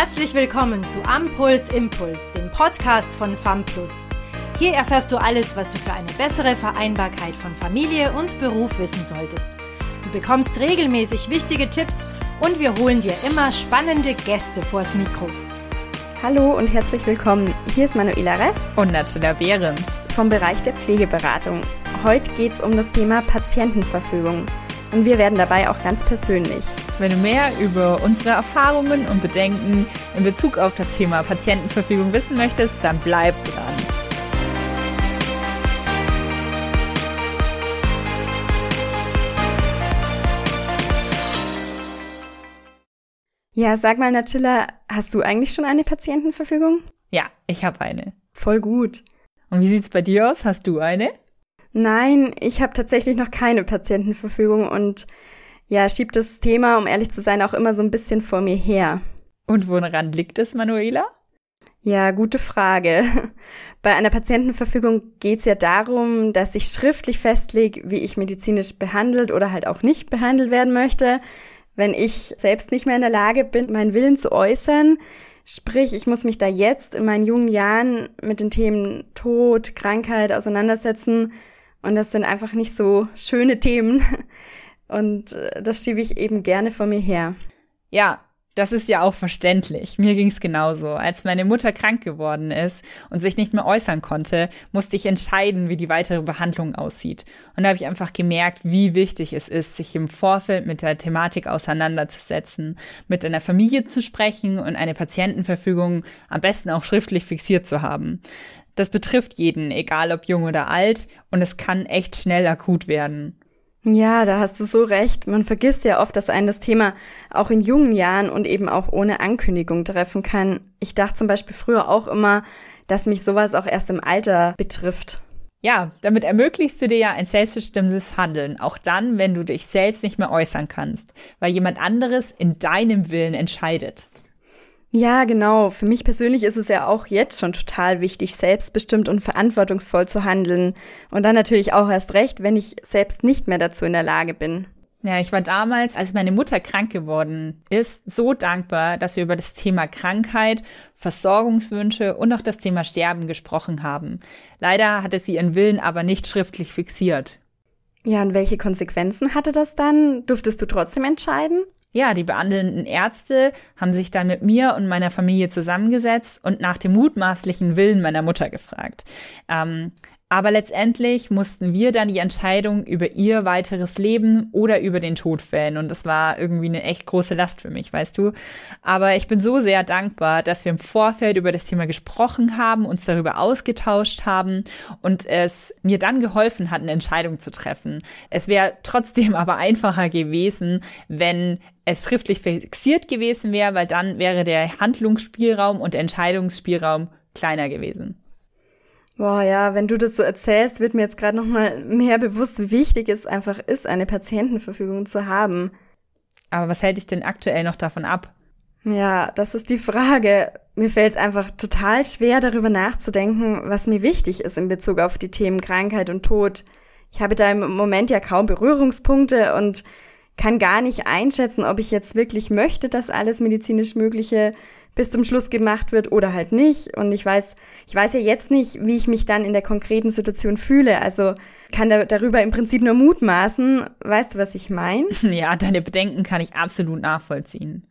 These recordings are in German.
Herzlich willkommen zu Ampuls Impuls, dem Podcast von FAMPLUS. Hier erfährst du alles, was du für eine bessere Vereinbarkeit von Familie und Beruf wissen solltest. Du bekommst regelmäßig wichtige Tipps und wir holen dir immer spannende Gäste vors Mikro. Hallo und herzlich willkommen. Hier ist Manuela Rest und Nathalie Behrens vom Bereich der Pflegeberatung. Heute geht es um das Thema Patientenverfügung und wir werden dabei auch ganz persönlich. Wenn du mehr über unsere Erfahrungen und Bedenken in Bezug auf das Thema Patientenverfügung wissen möchtest, dann bleib dran. Ja, sag mal, Natilla, hast du eigentlich schon eine Patientenverfügung? Ja, ich habe eine. Voll gut. Und wie sieht's bei dir aus? Hast du eine? Nein, ich habe tatsächlich noch keine Patientenverfügung und ja, schiebt das Thema, um ehrlich zu sein, auch immer so ein bisschen vor mir her. Und woran liegt es, Manuela? Ja, gute Frage. Bei einer Patientenverfügung geht es ja darum, dass ich schriftlich festlege, wie ich medizinisch behandelt oder halt auch nicht behandelt werden möchte, wenn ich selbst nicht mehr in der Lage bin, meinen Willen zu äußern. Sprich, ich muss mich da jetzt in meinen jungen Jahren mit den Themen Tod, Krankheit auseinandersetzen und das sind einfach nicht so schöne Themen. Und äh, das schiebe ich eben gerne vor mir her. Ja, das ist ja auch verständlich. Mir ging es genauso. Als meine Mutter krank geworden ist und sich nicht mehr äußern konnte, musste ich entscheiden, wie die weitere Behandlung aussieht. Und da habe ich einfach gemerkt, wie wichtig es ist, sich im Vorfeld mit der Thematik auseinanderzusetzen, mit einer Familie zu sprechen und eine Patientenverfügung am besten auch schriftlich fixiert zu haben. Das betrifft jeden, egal ob jung oder alt, und es kann echt schnell akut werden. Ja, da hast du so recht. Man vergisst ja oft, dass einen das Thema auch in jungen Jahren und eben auch ohne Ankündigung treffen kann. Ich dachte zum Beispiel früher auch immer, dass mich sowas auch erst im Alter betrifft. Ja, damit ermöglichst du dir ja ein selbstbestimmtes Handeln, auch dann, wenn du dich selbst nicht mehr äußern kannst, weil jemand anderes in deinem Willen entscheidet. Ja, genau. Für mich persönlich ist es ja auch jetzt schon total wichtig, selbstbestimmt und verantwortungsvoll zu handeln. Und dann natürlich auch erst recht, wenn ich selbst nicht mehr dazu in der Lage bin. Ja, ich war damals, als meine Mutter krank geworden ist, so dankbar, dass wir über das Thema Krankheit, Versorgungswünsche und auch das Thema Sterben gesprochen haben. Leider hatte sie ihren Willen aber nicht schriftlich fixiert. Ja, und welche Konsequenzen hatte das dann? Durftest du trotzdem entscheiden? Ja, die behandelnden Ärzte haben sich dann mit mir und meiner Familie zusammengesetzt und nach dem mutmaßlichen Willen meiner Mutter gefragt. Ähm, aber letztendlich mussten wir dann die Entscheidung über ihr weiteres Leben oder über den Tod fällen. Und das war irgendwie eine echt große Last für mich, weißt du. Aber ich bin so sehr dankbar, dass wir im Vorfeld über das Thema gesprochen haben, uns darüber ausgetauscht haben und es mir dann geholfen hat, eine Entscheidung zu treffen. Es wäre trotzdem aber einfacher gewesen, wenn es schriftlich fixiert gewesen wäre, weil dann wäre der Handlungsspielraum und Entscheidungsspielraum kleiner gewesen. Boah, ja, wenn du das so erzählst, wird mir jetzt gerade noch mal mehr bewusst, wie wichtig es einfach ist, eine Patientenverfügung zu haben. Aber was hält dich denn aktuell noch davon ab? Ja, das ist die Frage. Mir fällt es einfach total schwer, darüber nachzudenken, was mir wichtig ist in Bezug auf die Themen Krankheit und Tod. Ich habe da im Moment ja kaum Berührungspunkte und kann gar nicht einschätzen, ob ich jetzt wirklich möchte, dass alles medizinisch Mögliche bis zum Schluss gemacht wird oder halt nicht. Und ich weiß, ich weiß ja jetzt nicht, wie ich mich dann in der konkreten Situation fühle. Also kann da, darüber im Prinzip nur mutmaßen. Weißt du, was ich meine? Ja, deine Bedenken kann ich absolut nachvollziehen.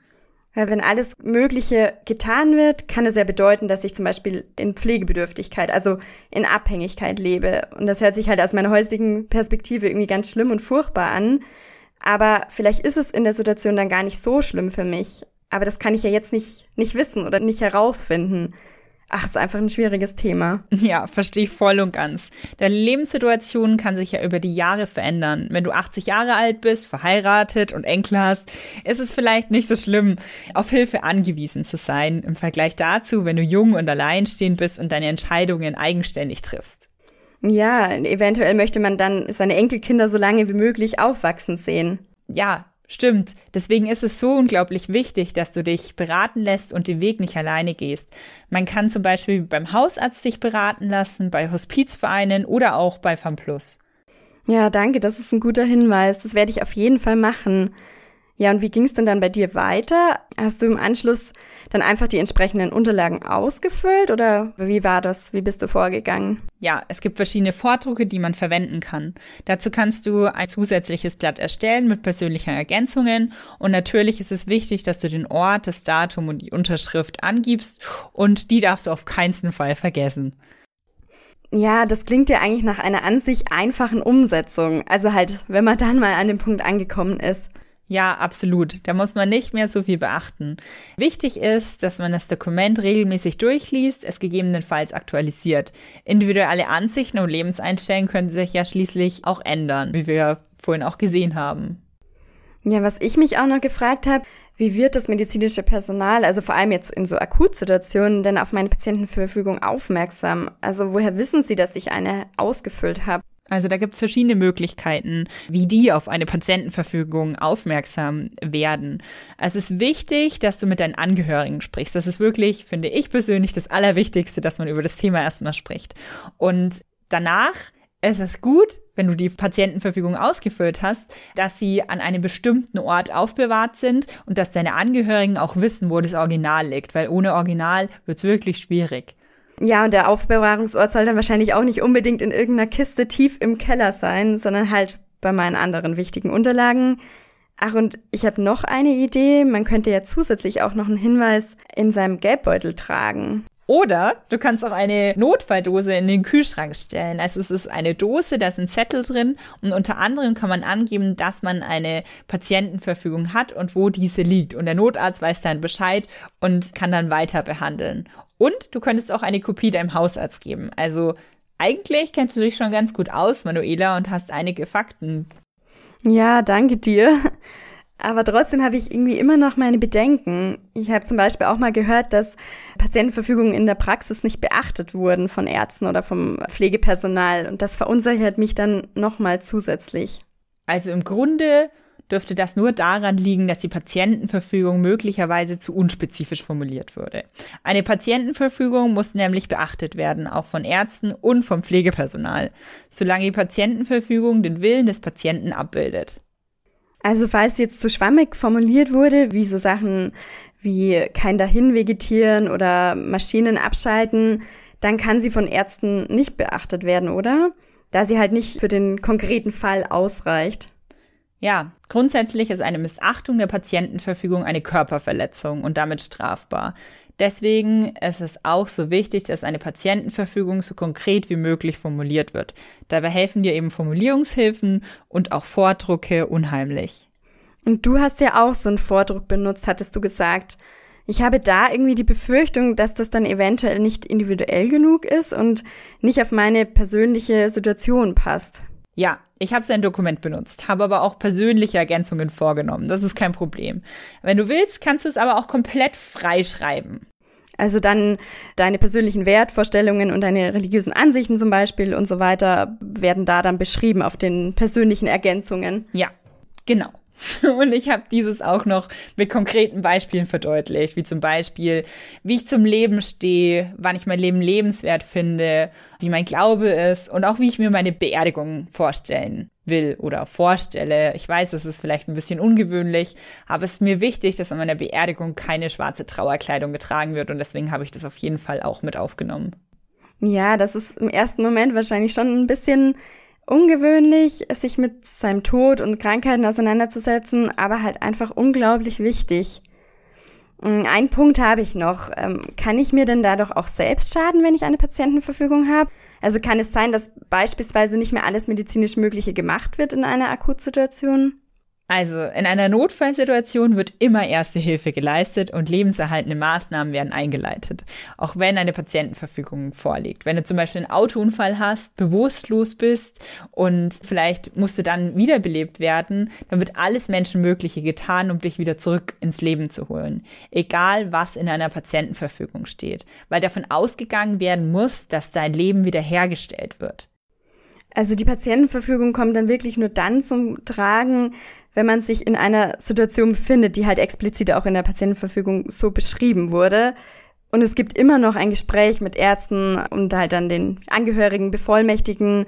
Weil wenn alles Mögliche getan wird, kann es ja bedeuten, dass ich zum Beispiel in Pflegebedürftigkeit, also in Abhängigkeit lebe. Und das hört sich halt aus meiner heutigen Perspektive irgendwie ganz schlimm und furchtbar an. Aber vielleicht ist es in der Situation dann gar nicht so schlimm für mich. Aber das kann ich ja jetzt nicht, nicht wissen oder nicht herausfinden. Ach, ist einfach ein schwieriges Thema. Ja, verstehe ich voll und ganz. Deine Lebenssituation kann sich ja über die Jahre verändern. Wenn du 80 Jahre alt bist, verheiratet und Enkel hast, ist es vielleicht nicht so schlimm, auf Hilfe angewiesen zu sein im Vergleich dazu, wenn du jung und alleinstehend bist und deine Entscheidungen eigenständig triffst. Ja, eventuell möchte man dann seine Enkelkinder so lange wie möglich aufwachsen sehen. Ja, Stimmt. Deswegen ist es so unglaublich wichtig, dass du dich beraten lässt und den Weg nicht alleine gehst. Man kann zum Beispiel beim Hausarzt dich beraten lassen, bei Hospizvereinen oder auch bei FAMPLUS. Ja, danke. Das ist ein guter Hinweis. Das werde ich auf jeden Fall machen. Ja, und wie ging es denn dann bei dir weiter? Hast du im Anschluss dann einfach die entsprechenden Unterlagen ausgefüllt oder wie war das? Wie bist du vorgegangen? Ja, es gibt verschiedene Vordrucke, die man verwenden kann. Dazu kannst du ein zusätzliches Blatt erstellen mit persönlichen Ergänzungen und natürlich ist es wichtig, dass du den Ort, das Datum und die Unterschrift angibst und die darfst du auf keinen Fall vergessen. Ja, das klingt ja eigentlich nach einer an sich einfachen Umsetzung. Also halt, wenn man dann mal an dem Punkt angekommen ist. Ja, absolut. Da muss man nicht mehr so viel beachten. Wichtig ist, dass man das Dokument regelmäßig durchliest, es gegebenenfalls aktualisiert. Individuelle Ansichten und Lebenseinstellungen können sich ja schließlich auch ändern, wie wir vorhin auch gesehen haben. Ja, was ich mich auch noch gefragt habe, wie wird das medizinische Personal, also vor allem jetzt in so Akutsituationen, denn auf meine Patientenverfügung aufmerksam? Also woher wissen Sie, dass ich eine ausgefüllt habe? Also da gibt es verschiedene Möglichkeiten, wie die auf eine Patientenverfügung aufmerksam werden. Es ist wichtig, dass du mit deinen Angehörigen sprichst. Das ist wirklich, finde ich persönlich, das Allerwichtigste, dass man über das Thema erstmal spricht. Und danach ist es gut, wenn du die Patientenverfügung ausgefüllt hast, dass sie an einem bestimmten Ort aufbewahrt sind und dass deine Angehörigen auch wissen, wo das Original liegt, weil ohne Original wird es wirklich schwierig. Ja, und der Aufbewahrungsort soll dann wahrscheinlich auch nicht unbedingt in irgendeiner Kiste tief im Keller sein, sondern halt bei meinen anderen wichtigen Unterlagen. Ach, und ich habe noch eine Idee. Man könnte ja zusätzlich auch noch einen Hinweis in seinem Geldbeutel tragen. Oder du kannst auch eine Notfalldose in den Kühlschrank stellen. Also es ist eine Dose, da ein Zettel drin und unter anderem kann man angeben, dass man eine Patientenverfügung hat und wo diese liegt. Und der Notarzt weiß dann Bescheid und kann dann weiter behandeln. Und du könntest auch eine Kopie deinem Hausarzt geben. Also eigentlich kennst du dich schon ganz gut aus, Manuela, und hast einige Fakten. Ja, danke dir. Aber trotzdem habe ich irgendwie immer noch meine Bedenken. Ich habe zum Beispiel auch mal gehört, dass Patientenverfügungen in der Praxis nicht beachtet wurden von Ärzten oder vom Pflegepersonal. Und das verunsichert mich dann nochmal zusätzlich. Also im Grunde dürfte das nur daran liegen, dass die Patientenverfügung möglicherweise zu unspezifisch formuliert würde. Eine Patientenverfügung muss nämlich beachtet werden, auch von Ärzten und vom Pflegepersonal, solange die Patientenverfügung den Willen des Patienten abbildet. Also falls jetzt zu schwammig formuliert wurde, wie so Sachen wie kein dahin vegetieren oder Maschinen abschalten, dann kann sie von Ärzten nicht beachtet werden, oder? Da sie halt nicht für den konkreten Fall ausreicht. Ja, grundsätzlich ist eine Missachtung der Patientenverfügung eine Körperverletzung und damit strafbar. Deswegen ist es auch so wichtig, dass eine Patientenverfügung so konkret wie möglich formuliert wird. Dabei helfen dir eben Formulierungshilfen und auch Vordrucke unheimlich. Und du hast ja auch so einen Vordruck benutzt, hattest du gesagt. Ich habe da irgendwie die Befürchtung, dass das dann eventuell nicht individuell genug ist und nicht auf meine persönliche Situation passt. Ja, ich habe sein Dokument benutzt, habe aber auch persönliche Ergänzungen vorgenommen. Das ist kein Problem. Wenn du willst, kannst du es aber auch komplett freischreiben. Also dann deine persönlichen Wertvorstellungen und deine religiösen Ansichten zum Beispiel und so weiter werden da dann beschrieben auf den persönlichen Ergänzungen. Ja, genau. Und ich habe dieses auch noch mit konkreten Beispielen verdeutlicht, wie zum Beispiel, wie ich zum Leben stehe, wann ich mein Leben lebenswert finde, wie mein Glaube ist und auch wie ich mir meine Beerdigung vorstellen will oder vorstelle. Ich weiß, es ist vielleicht ein bisschen ungewöhnlich, aber es ist mir wichtig, dass an meiner Beerdigung keine schwarze Trauerkleidung getragen wird und deswegen habe ich das auf jeden Fall auch mit aufgenommen. Ja, das ist im ersten Moment wahrscheinlich schon ein bisschen ungewöhnlich, sich mit seinem Tod und Krankheiten auseinanderzusetzen, aber halt einfach unglaublich wichtig. Mm, ein Punkt habe ich noch. Ähm, kann ich mir denn dadurch auch selbst schaden, wenn ich eine Patientenverfügung habe? Also kann es sein, dass beispielsweise nicht mehr alles medizinisch Mögliche gemacht wird in einer Akutsituation? Also in einer Notfallsituation wird immer erste Hilfe geleistet und lebenserhaltende Maßnahmen werden eingeleitet, auch wenn eine Patientenverfügung vorliegt. Wenn du zum Beispiel einen Autounfall hast, bewusstlos bist und vielleicht musst du dann wiederbelebt werden, dann wird alles Menschenmögliche getan, um dich wieder zurück ins Leben zu holen. Egal, was in einer Patientenverfügung steht, weil davon ausgegangen werden muss, dass dein Leben wiederhergestellt wird. Also die Patientenverfügung kommt dann wirklich nur dann zum Tragen, wenn man sich in einer Situation befindet, die halt explizit auch in der Patientenverfügung so beschrieben wurde. Und es gibt immer noch ein Gespräch mit Ärzten und halt dann den Angehörigen, Bevollmächtigen.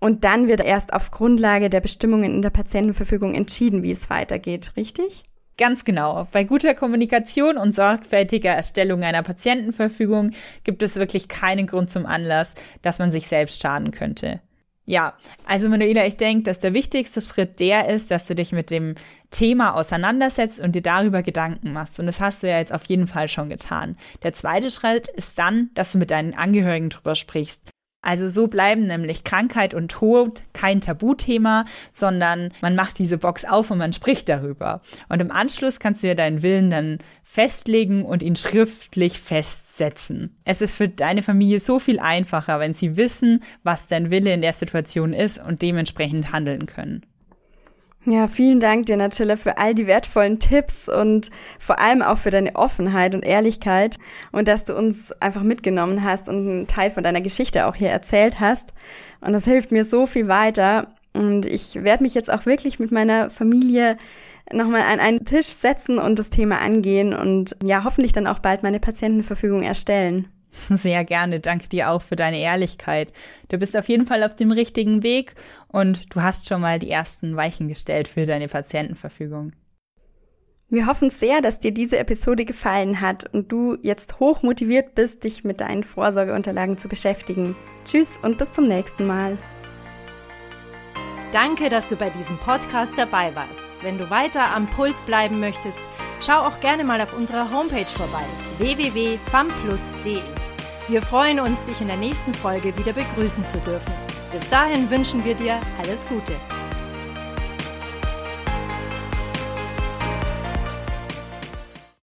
und dann wird erst auf Grundlage der Bestimmungen in der Patientenverfügung entschieden, wie es weitergeht, richtig? Ganz genau. Bei guter Kommunikation und sorgfältiger Erstellung einer Patientenverfügung gibt es wirklich keinen Grund zum Anlass, dass man sich selbst schaden könnte. Ja, also Manuela, ich denke, dass der wichtigste Schritt der ist, dass du dich mit dem Thema auseinandersetzt und dir darüber Gedanken machst. Und das hast du ja jetzt auf jeden Fall schon getan. Der zweite Schritt ist dann, dass du mit deinen Angehörigen drüber sprichst. Also so bleiben nämlich Krankheit und Tod kein Tabuthema, sondern man macht diese Box auf und man spricht darüber. Und im Anschluss kannst du dir deinen Willen dann festlegen und ihn schriftlich festsetzen. Es ist für deine Familie so viel einfacher, wenn sie wissen, was dein Wille in der Situation ist und dementsprechend handeln können. Ja, vielen Dank dir, Natilla, für all die wertvollen Tipps und vor allem auch für deine Offenheit und Ehrlichkeit und dass du uns einfach mitgenommen hast und einen Teil von deiner Geschichte auch hier erzählt hast. Und das hilft mir so viel weiter. Und ich werde mich jetzt auch wirklich mit meiner Familie nochmal an einen Tisch setzen und das Thema angehen und ja, hoffentlich dann auch bald meine Patientenverfügung erstellen. Sehr gerne. Danke dir auch für deine Ehrlichkeit. Du bist auf jeden Fall auf dem richtigen Weg und du hast schon mal die ersten Weichen gestellt für deine Patientenverfügung. Wir hoffen sehr, dass dir diese Episode gefallen hat und du jetzt hoch motiviert bist, dich mit deinen Vorsorgeunterlagen zu beschäftigen. Tschüss und bis zum nächsten Mal. Danke, dass du bei diesem Podcast dabei warst. Wenn du weiter am Puls bleiben möchtest, schau auch gerne mal auf unserer Homepage vorbei www.famplus.de. Wir freuen uns, dich in der nächsten Folge wieder begrüßen zu dürfen. Bis dahin wünschen wir dir alles Gute.